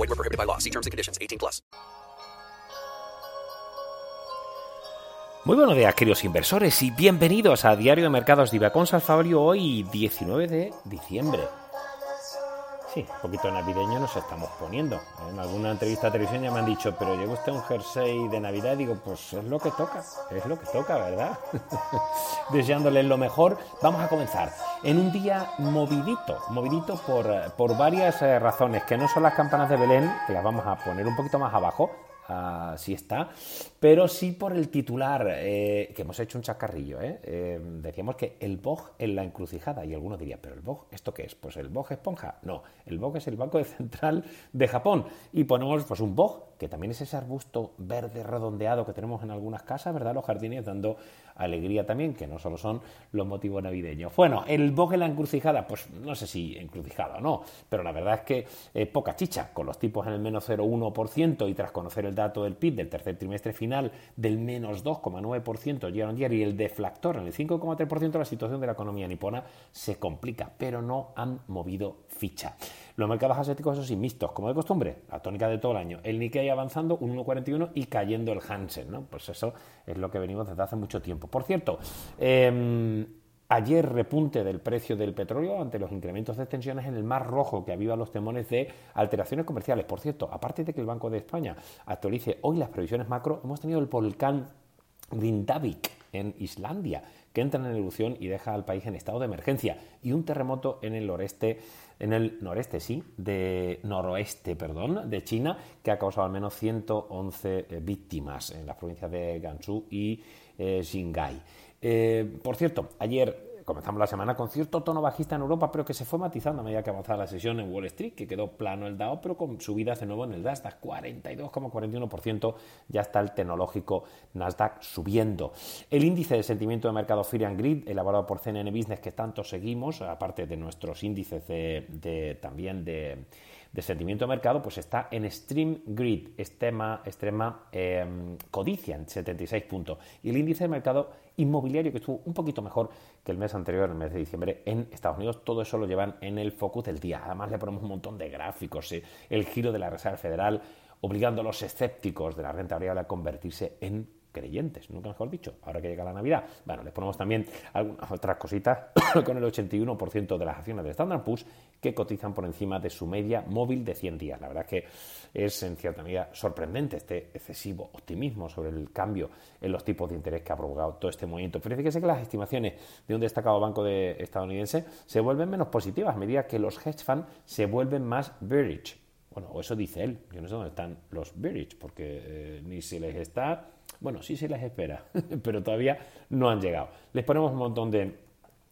Void were prohibited by law. See terms and conditions. 18 plus. Muy buenos días, queridos inversores, y bienvenidos a Diario de Mercados de Ibacón Salfabrio hoy, 19 de diciembre. Sí, un poquito navideño nos estamos poniendo. En alguna entrevista de televisión ya me han dicho, pero llega usted un jersey de Navidad y digo, pues es lo que toca, es lo que toca, ¿verdad? Deseándoles lo mejor. Vamos a comenzar en un día movidito, movidito por, por varias eh, razones, que no son las campanas de Belén, que las vamos a poner un poquito más abajo, así está, pero sí por el titular, eh, que hemos hecho un chacarrillo. ¿eh? ¿eh? decíamos que el BOG en la encrucijada, y alguno diría, ¿pero el BOG esto qué es? Pues el BOG esponja. No, el BOG es el Banco Central de Japón. Y ponemos pues un BOG, que también es ese arbusto verde redondeado que tenemos en algunas casas, ¿verdad? Los jardines dando alegría también, que no solo son los motivos navideños. Bueno, el en la encrucijada, pues no sé si encrucijada o no, pero la verdad es que eh, poca chicha, con los tipos en el menos 0,1% y tras conocer el dato del PIB del tercer trimestre final del menos 2,9% year on year y el deflactor en el 5,3%, la situación de la economía nipona se complica, pero no han movido ficha. Los mercados asiáticos, eso sí, mixtos, como de costumbre, la tónica de todo el año. El Nikkei avanzando un 1,41 y cayendo el Hansen, ¿no? Pues eso es lo que venimos desde hace mucho tiempo. Por cierto, eh, Ayer repunte del precio del petróleo ante los incrementos de tensiones en el Mar Rojo que aviva los temores de alteraciones comerciales. Por cierto, aparte de que el Banco de España actualice hoy las previsiones macro, hemos tenido el volcán Grindavik en Islandia que entra en erupción y deja al país en estado de emergencia y un terremoto en el noreste en el noreste, sí, de noroeste, perdón, de China, que ha causado al menos 111 eh, víctimas en las provincias de Gansu y eh. Eh, por cierto, ayer comenzamos la semana con cierto tono bajista en Europa, pero que se fue matizando a medida que avanzaba la sesión en Wall Street, que quedó plano el DAO, pero con subidas de nuevo en el Nasdaq, 42,41%, ya está el tecnológico Nasdaq subiendo. El índice de sentimiento de mercado Fear and Grid, elaborado por CNN Business, que tanto seguimos, aparte de nuestros índices de también de de sentimiento de mercado, pues está en Stream Grid, extrema, extrema em, codicia en 76 puntos. Y el índice de mercado inmobiliario, que estuvo un poquito mejor que el mes anterior, el mes de diciembre, en Estados Unidos, todo eso lo llevan en el focus del día. Además le ponemos un montón de gráficos, ¿eh? el giro de la Reserva Federal obligando a los escépticos de la renta variable a convertirse en creyentes, nunca mejor dicho, ahora que llega la Navidad. Bueno, les ponemos también algunas otras cositas con el 81% de las acciones de Standard Poor's que cotizan por encima de su media móvil de 100 días. La verdad es que es en cierta medida sorprendente este excesivo optimismo sobre el cambio en los tipos de interés que ha provocado todo este movimiento. Pero fíjese que las estimaciones de un destacado banco de estadounidense se vuelven menos positivas a medida que los hedge funds se vuelven más bearish. Bueno, o eso dice él. Yo no sé dónde están los bearish, porque eh, ni se les está bueno, sí se les espera, pero todavía no han llegado. Les ponemos un montón de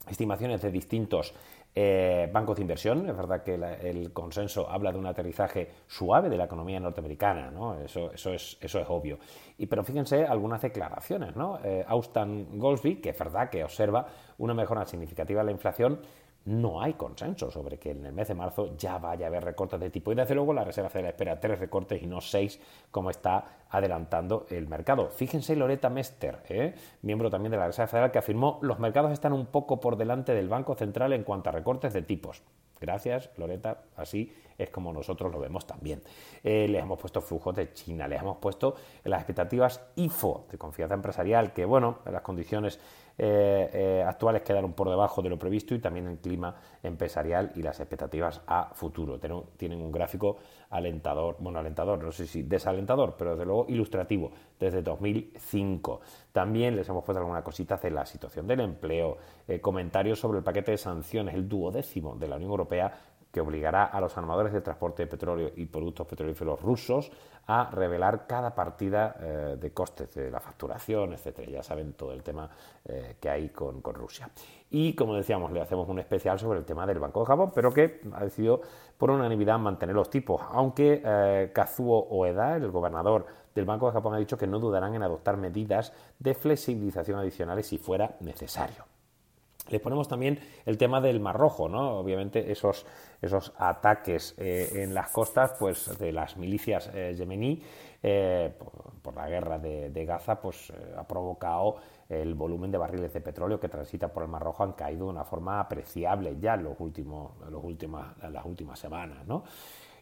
estimaciones de distintos eh, bancos de inversión. Es verdad que el consenso habla de un aterrizaje suave de la economía norteamericana, ¿no? Eso, eso, es, eso es obvio. Y, pero fíjense algunas declaraciones, ¿no? Eh, Austin Goldsby, que es verdad que observa una mejora significativa de la inflación, no hay consenso sobre que en el mes de marzo ya vaya a haber recortes de tipo. Y desde luego la Reserva Federal espera tres recortes y no seis, como está adelantando el mercado. Fíjense Loretta Mester, ¿eh? miembro también de la Reserva Federal, que afirmó los mercados están un poco por delante del Banco Central en cuanto a recortes de tipos. Gracias, Loretta, así es como nosotros lo vemos también. Eh, les hemos puesto flujos de China, les hemos puesto las expectativas IFO de confianza empresarial, que bueno, las condiciones eh, eh, actuales quedaron por debajo de lo previsto y también el clima empresarial y las expectativas a futuro. Tienen un gráfico alentador, bueno, alentador, no sé si desalentador, pero desde luego ilustrativo, desde 2005. También les hemos puesto algunas cositas de la situación del empleo, eh, comentarios sobre el paquete de sanciones, el duodécimo de la Unión Europea que obligará a los armadores de transporte de petróleo y productos petrolíferos rusos a revelar cada partida eh, de costes de la facturación, etcétera. Ya saben todo el tema eh, que hay con, Rusia. Y como decíamos, le hacemos un especial sobre el tema del Banco de Japón, pero que ha decidido por unanimidad mantener los tipos, aunque eh, Kazuo Oeda, el gobernador del Banco de Japón, ha dicho que no dudarán en adoptar medidas de flexibilización adicionales si fuera necesario. Les ponemos también el tema del Mar Rojo, ¿no? Obviamente esos, esos ataques eh, en las costas pues, de las milicias eh, yemení eh, por, la guerra de, Gaza pues, ha provocado el volumen de barriles de petróleo que transita por el Mar Rojo han caído de una forma apreciable ya en, los últimos, los últimas, en las últimas semanas, ¿no?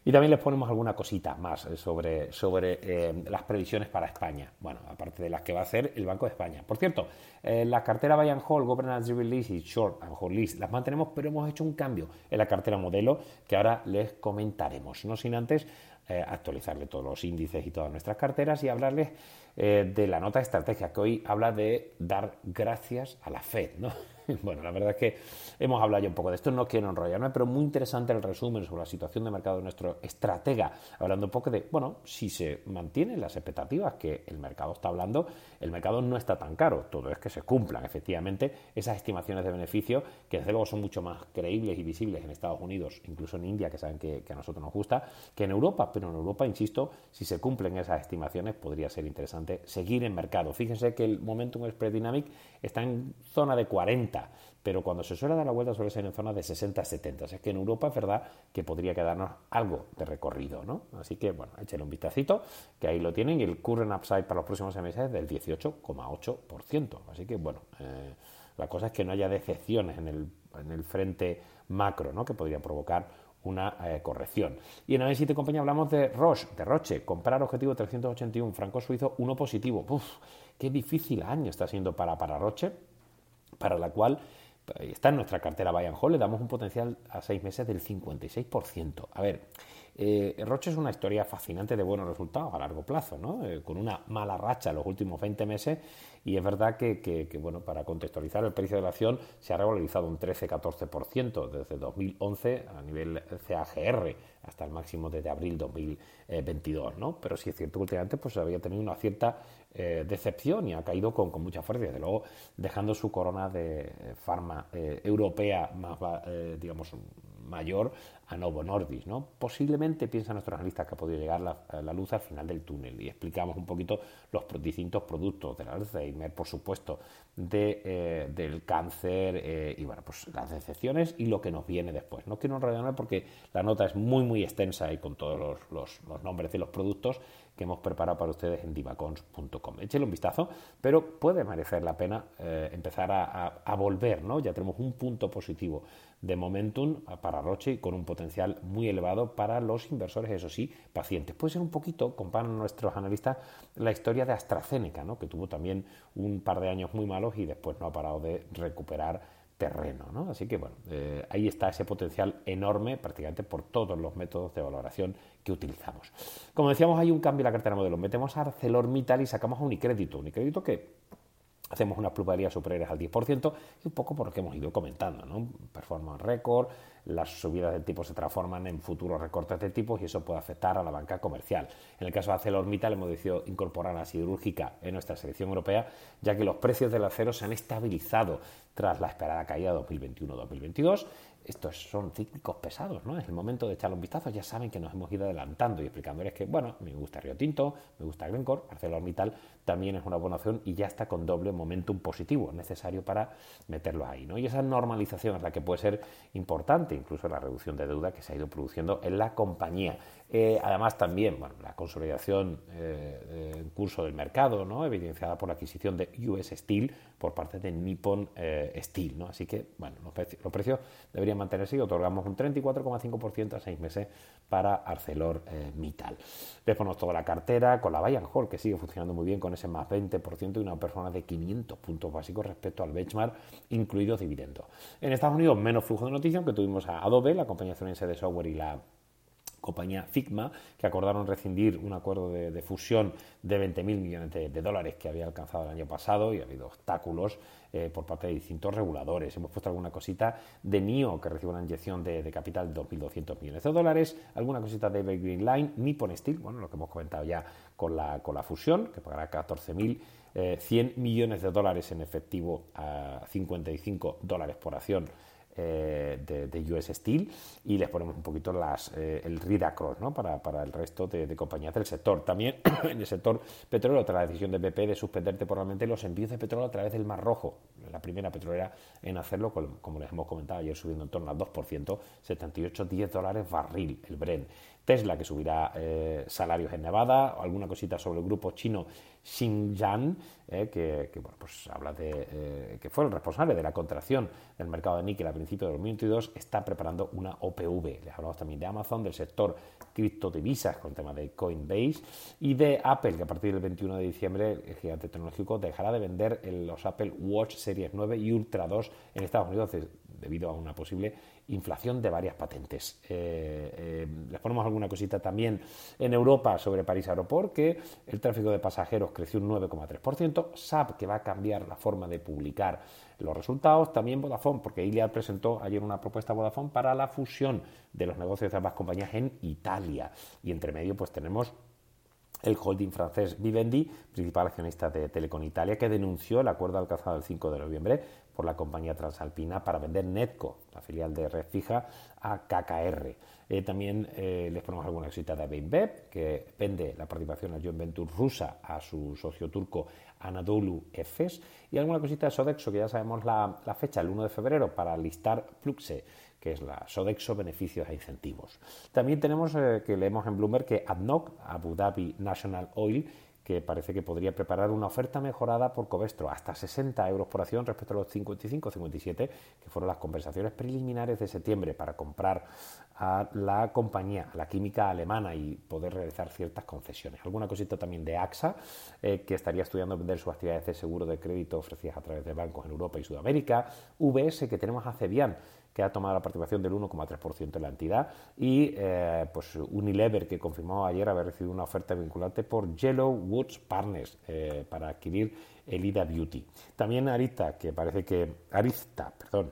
Y también les ponemos alguna cosita más eh, sobre, sobre eh, las previsiones para España. Bueno, aparte de las que va a hacer el Banco de España. Por cierto, eh, la cartera Buy and Hold, Governance Release y Short and Hold List las mantenemos, pero hemos hecho un cambio en la cartera modelo que ahora les comentaremos. No sin antes actualizarle todos los índices y todas nuestras carteras y hablarles de la nota de estrategia que hoy habla de dar gracias a la Fed, ¿no? bueno, la verdad es que hemos hablado ya un poco de esto, no quiero enrollarme, pero muy interesante el resumen sobre la situación de mercado de nuestro estratega, hablando un poco de, bueno, si se mantienen las expectativas que el mercado está hablando, el mercado no está tan caro, todo es que se cumplan efectivamente esas estimaciones de beneficio, que desde luego son mucho más creíbles y visibles en Estados Unidos, incluso en India, que saben que, a nosotros nos gusta, que en Europa, pero en Europa, insisto, si se cumplen esas estimaciones, podría ser interesante seguir en mercado. Fíjense que el Momentum Spread Dynamic está en zona de 40 pero cuando se suele dar la vuelta suele ser en zona de 60 a 70. es que en Europa es verdad que podría quedarnos algo de recorrido, ¿no? Así que, bueno, échale un vistacito, que ahí lo tienen, y el current upside para los próximos meses es del 18,8%. Así que, bueno, eh, la cosa es que no haya decepciones en el, en el frente macro, ¿no? Que podría provocar una eh, corrección. Y en análisis de compañía hablamos de Roche, de Roche, comprar objetivo 381, franco suizo, uno positivo. Uf, qué difícil año está siendo para, para Roche para la cual eh, está en nuestra cartera Buy Hall, le damos un potencial a seis meses del 56%. A ver, eh, Roche es una historia fascinante de buenos resultados a largo plazo, ¿no? Eh, con una mala racha en los últimos 20 meses y es verdad que, bueno, para contextualizar, el precio de la acción se ha revalorizado un 13-14% desde 2011 a nivel CAGR hasta el máximo desde abril 2022, ¿no? Pero sí es cierto que últimamente pues, había tenido una cierta eh, decepción y ha caído con, mucha fuerza, desde luego dejando su corona de farma europea más, digamos, mayor a Novo Nordis. ¿no? Posiblemente piensa nuestro analista que ha podido llegar la, luz al final del túnel y explicamos un poquito los distintos productos del Alzheimer, por supuesto, de, eh, del cáncer eh, y bueno, pues las decepciones y lo que nos viene después. No quiero enrollarme porque la nota es muy muy extensa y con todos los, los nombres de los productos que hemos preparado para ustedes en divacons.com. Échale un vistazo, pero puede merecer la pena eh, empezar a, volver, ¿no? Ya tenemos un punto positivo de momentum para Roche con un potencial muy elevado para los inversores, eso sí, pacientes. Puede ser un poquito, comparan nuestros analistas, la historia de AstraZeneca, ¿no? que tuvo también un par de años muy malos y después no ha parado de recuperar terreno. ¿no? Así que bueno, eh, ahí está ese potencial enorme prácticamente por todos los métodos de valoración que utilizamos. Como decíamos, hay un cambio en la cartera modelo. Metemos a ArcelorMittal y sacamos a Unicrédito. Unicrédito que hacemos unas plusvalías superiores al 10% y un poco por lo que hemos ido comentando, ¿no? Performance record, las subidas del tipo se transforman en futuros recortes de tipos y eso puede afectar a la banca comercial. En el caso de ArcelorMittal hemos decidido incorporar la siderúrgica en nuestra selección europea, ya que los precios del acero se han estabilizado tras la esperada caída 2021-2022 estos son cíclicos pesados, ¿no? Es el momento de echarle un vistazo. Ya saben que nos hemos ido adelantando y explicándoles que, bueno, me gusta Río Tinto, me gusta Glencore, ArcelorMittal también es una buena opción y ya está con doble momentum positivo necesario para meterlo ahí, ¿no? Y esa normalización es la que puede ser importante, incluso la reducción de deuda que se ha ido produciendo en la compañía. Eh, además, también bueno, la consolidación eh, en curso del mercado, ¿no? evidenciada por la adquisición de US Steel por parte de Nippon eh, Steel. ¿no? Así que bueno, los, precios, los precios deberían mantenerse y otorgamos un 34,5% a seis meses para ArcelorMittal. Les ponemos toda la cartera con la Bayern Hall, que sigue funcionando muy bien con ese más 20% y una persona de 500 puntos básicos respecto al benchmark, incluidos dividendos. En Estados Unidos, menos flujo de noticias, que tuvimos a Adobe, la compañía estadounidense de software y la compañía Figma, que acordaron rescindir un acuerdo de, fusión de 20.000 millones de, dólares que había alcanzado el año pasado y ha habido obstáculos eh, por parte de distintos reguladores. Hemos puesto alguna cosita de NIO, que recibe una inyección de, capital de 2.200 millones de dólares, alguna cosita de Evergreen Line, Nippon Steel, bueno, lo que hemos comentado ya con la, con la fusión, que pagará 14.100 eh, millones de dólares en efectivo a 55 dólares por acción eh, de, US Steel y les ponemos un poquito las, eh, el read across para, para, el resto de, de, compañías del sector. También en el sector petróleo, tras la decisión de BP de suspender temporalmente los envíos de petróleo a través del Mar Rojo, la primera petrolera en hacerlo, como les hemos comentado ayer, subiendo en torno al 2%, 78, 10 dólares barril el Brent. Tesla, que subirá eh, salarios en Nevada, alguna cosita sobre el grupo chino Xinjiang, eh, que, que bueno, pues habla de eh, que fue el responsable de la contracción del mercado de níquel a principios de 2022, está preparando una OPV. Les hablamos también de Amazon, del sector criptodivisas con el tema de Coinbase y de Apple, que a partir del 21 de diciembre el gigante tecnológico dejará de vender los Apple Watch Series 9 y Ultra 2 en Estados Unidos debido a una posible inflación de varias patentes. Eh, eh, les ponemos alguna cosita también en Europa sobre París Aeroport, que el tráfico de pasajeros creció un 9,3%, SAP, que va a cambiar la forma de publicar los resultados, también Vodafone, porque Iliad presentó ayer una propuesta a Vodafone para la fusión de los negocios de ambas compañías en Italia. Y entre medio pues tenemos el holding francés Vivendi, principal accionista de Telecom Italia, que denunció el acuerdo alcanzado el 5 de noviembre por la compañía transalpina para vender Netco, la filial de Red Fija, a KKR. Eh, también eh, les ponemos alguna cosita de Beinbeb, que vende la participación a joint venture rusa a su socio turco Anadolu Efes, y alguna cosita de Sodexo, que ya sabemos la, la fecha, el 1 de febrero, para listar Pluxe que es la Sodexo Beneficios e Incentivos. También tenemos eh, que leemos en Bloomberg que ADNOC, Abu Dhabi National Oil, que parece que podría preparar una oferta mejorada por Covestro, hasta 60 euros por acción respecto a los 55-57 que fueron las conversaciones preliminares de septiembre para comprar a la compañía, a la química alemana y poder realizar ciertas concesiones. Alguna cosita también de AXA, eh, que estaría estudiando vender sus actividades de seguro de crédito ofrecidas a través de bancos en Europa y Sudamérica. VS, que tenemos a Cebian, que ha tomado la participación del 1,3% en la entidad, y eh, pues Unilever, que confirmó ayer haber recibido una oferta vinculante por Yellow Woods Partners eh, para adquirir el Ida Beauty. También Arista, que parece que Arista, perdón,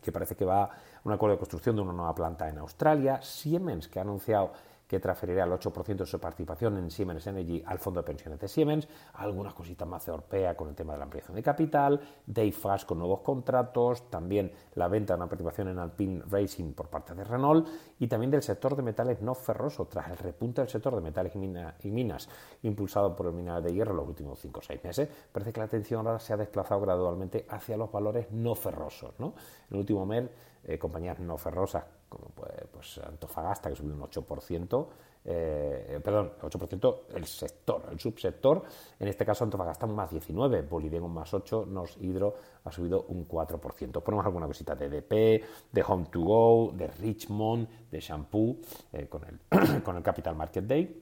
que parece que va a un acuerdo de construcción de una nueva planta en Australia, Siemens, que ha anunciado que transferirá el 8% de su participación en Siemens Energy al fondo de pensiones de Siemens, algunas cositas más de Orpea con el tema de la ampliación de capital, Dayfast con nuevos contratos, también la venta de una participación en Alpine Racing por parte de Renault y también del sector de metales no ferrosos, tras el repunte del sector de metales y, mina, y minas impulsado por el mineral de hierro en los últimos 5 o 6 meses, parece que la atención ahora se ha desplazado gradualmente hacia los valores no ferrosos. ¿no? En el último mes, eh, compañías no ferrosas como pues, pues, Antofagasta, que subió un 8%, eh, perdón, 8% el sector, el subsector, en este caso Antofagasta un más 19, Bolivia un más 8, Nos Hidro ha subido un 4%. Ponemos alguna cosita de DP, de Home to Go, de Richmond, de Shampoo, eh, con, el, con el Capital Market Day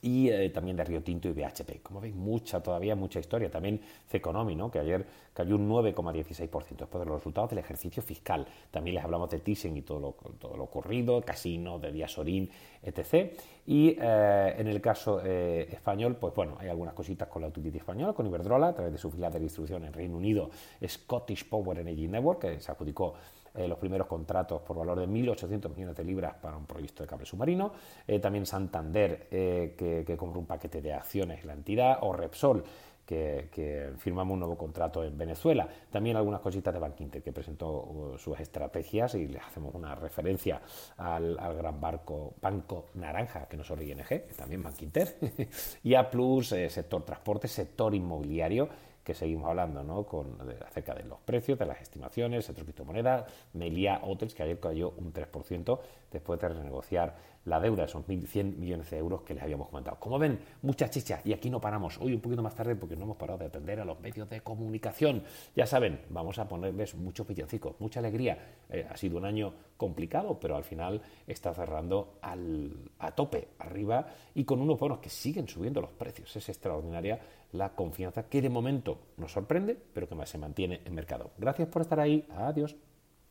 y eh, también de Río Tinto y BHP. Como veis, mucha todavía, mucha historia. También Ceconomy, ¿no? que ayer cayó un 9,16% después de los resultados del ejercicio fiscal. También les hablamos de Thyssen y todo lo, todo lo ocurrido, Casino, de Diasorín, etc. Y eh, en el caso eh, español, pues bueno, hay algunas cositas con la utility española, con Iberdrola, a través de su filial de distribución en Reino Unido, Scottish Power Energy Network, que se adjudicó eh, los primeros contratos por valor de 1.800 millones de libras para un proyecto de cable submarino. Eh, también Santander, eh, que, que compró un paquete de acciones en la entidad, o Repsol, que, firmamos un nuevo contrato en Venezuela. También algunas cositas de Bank Inter que presentó uh, sus estrategias y les hacemos una referencia al, gran barco Banco Naranja, que no solo ING, también Bank Inter, y A Plus, sector transporte, sector inmobiliario, que seguimos hablando, ¿no? Con, acerca de los precios, de las estimaciones, otro criptomoneda, Melia Hotels, que ayer cayó un 3% después de renegociar la deuda, esos 1.100 millones de euros que les habíamos comentado. Como ven, muchas chichas, y aquí no paramos. Hoy un poquito más tarde porque no hemos parado de atender a los medios de comunicación. Ya saben, vamos a ponerles muchos villancicos, mucha alegría. Eh, ha sido un año complicado, pero al final está cerrando al, a tope, arriba, y con unos bonos que siguen subiendo los precios. Es extraordinaria la confianza que de momento nos sorprende, pero que más se mantiene en mercado. Gracias por estar ahí. Adiós.